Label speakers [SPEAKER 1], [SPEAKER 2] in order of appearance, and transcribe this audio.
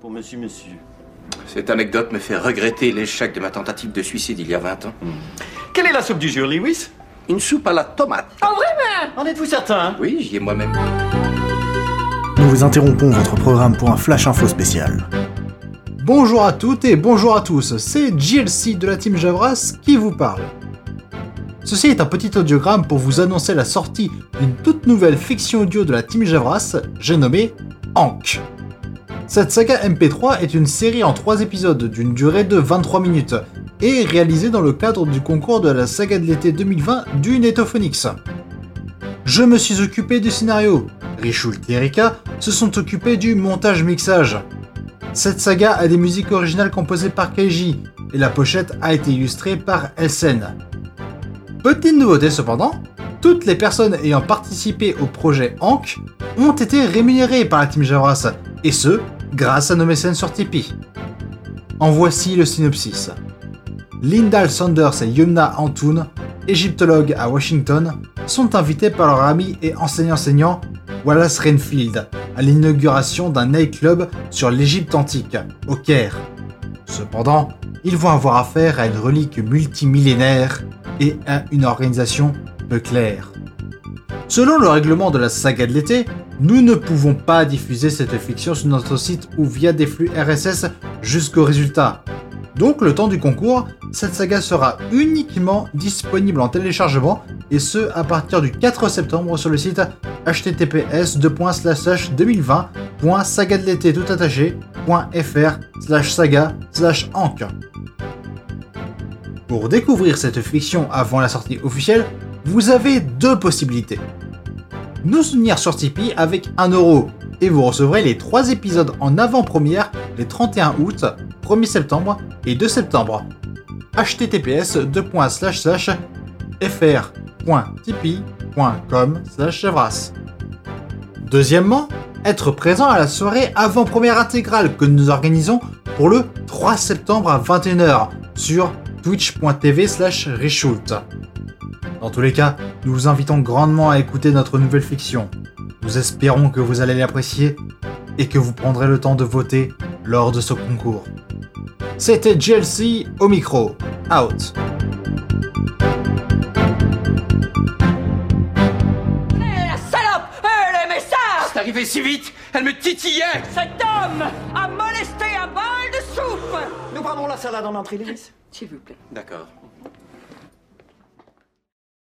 [SPEAKER 1] pour monsieur, monsieur.
[SPEAKER 2] Cette anecdote me fait regretter l'échec de ma tentative de suicide il y a 20 ans.
[SPEAKER 1] Quelle est la soupe du jour, Lewis?
[SPEAKER 2] Une soupe à la tomate.
[SPEAKER 3] Oh, vraiment
[SPEAKER 1] En êtes-vous certain
[SPEAKER 2] Oui, j'y ai moi-même.
[SPEAKER 4] Nous vous interrompons votre programme pour un flash info spécial.
[SPEAKER 5] Bonjour à toutes et bonjour à tous, c'est JLC de la team Javras qui vous parle. Ceci est un petit audiogramme pour vous annoncer la sortie d'une toute nouvelle fiction audio de la team Javras, j'ai nommé Ankh. Cette saga MP3 est une série en 3 épisodes d'une durée de 23 minutes et réalisée dans le cadre du concours de la saga de l'été 2020 du Netophonix. Je me suis occupé du scénario, Richult et Erika se sont occupés du montage-mixage. Cette saga a des musiques originales composées par Keiji et la pochette a été illustrée par Elsen. Petite nouveauté cependant, toutes les personnes ayant participé au projet Ankh ont été rémunérées par la team Javras, et ce, grâce à nos mécènes sur Tipeee. En voici le synopsis. Lyndall Sanders et Yumna Antoun, égyptologues à Washington, sont invités par leur ami et enseignant-enseignant Wallace Renfield à l'inauguration d'un nightclub sur l'Égypte antique, au Caire. Cependant, ils vont avoir affaire à une relique multimillénaire et à une organisation peu claire. Selon le règlement de la saga de l'été, nous ne pouvons pas diffuser cette fiction sur notre site ou via des flux RSS jusqu'au résultat. Donc le temps du concours, cette saga sera uniquement disponible en téléchargement et ce à partir du 4 septembre sur le site https 2020.sagadelété tout attaché.fr slash saga slash anc. Pour découvrir cette fiction avant la sortie officielle, vous avez deux possibilités. Nous soutenir sur Tipeee avec 1 euro et vous recevrez les 3 épisodes en avant-première les 31 août, 1er septembre et 2 septembre. https fr.tipeee.com javras. Deuxièmement, être présent à la soirée avant-première intégrale que nous organisons pour le 3 septembre à 21h sur twitch.tv slash. Dans tous les cas, nous vous invitons grandement à écouter notre nouvelle fiction. Nous espérons que vous allez l'apprécier et que vous prendrez le temps de voter lors de ce concours. C'était GLC au micro. Out.
[SPEAKER 3] Eh, la salope Elle aimait ça
[SPEAKER 2] C'est arrivé si vite, elle me titillait
[SPEAKER 3] Cet homme a molesté un bol de soupe
[SPEAKER 1] Nous prenons la salade en entrée,
[SPEAKER 3] S'il vous plaît.
[SPEAKER 2] D'accord.